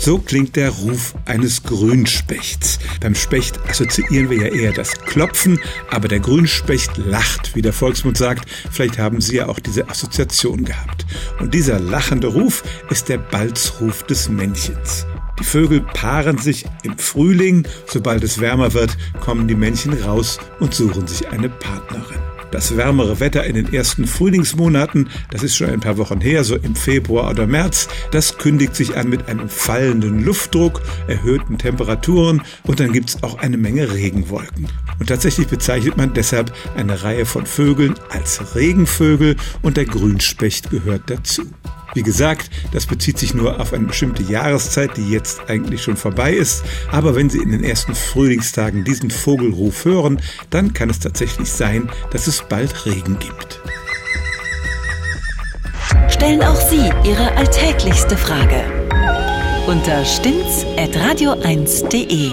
So klingt der Ruf eines Grünspechts. Beim Specht assoziieren wir ja eher das Klopfen, aber der Grünspecht lacht, wie der Volksmund sagt. Vielleicht haben Sie ja auch diese Assoziation gehabt. Und dieser lachende Ruf ist der Balzruf des Männchens. Die Vögel paaren sich im Frühling. Sobald es wärmer wird, kommen die Männchen raus und suchen sich eine Partnerin. Das wärmere Wetter in den ersten Frühlingsmonaten, das ist schon ein paar Wochen her, so im Februar oder März, das kündigt sich an mit einem fallenden Luftdruck, erhöhten Temperaturen und dann gibt's auch eine Menge Regenwolken. Und tatsächlich bezeichnet man deshalb eine Reihe von Vögeln als Regenvögel und der Grünspecht gehört dazu. Wie gesagt, das bezieht sich nur auf eine bestimmte Jahreszeit, die jetzt eigentlich schon vorbei ist. Aber wenn Sie in den ersten Frühlingstagen diesen Vogelruf hören, dann kann es tatsächlich sein, dass es bald Regen gibt. Stellen auch Sie Ihre alltäglichste Frage unter stimmtz.radio1.de.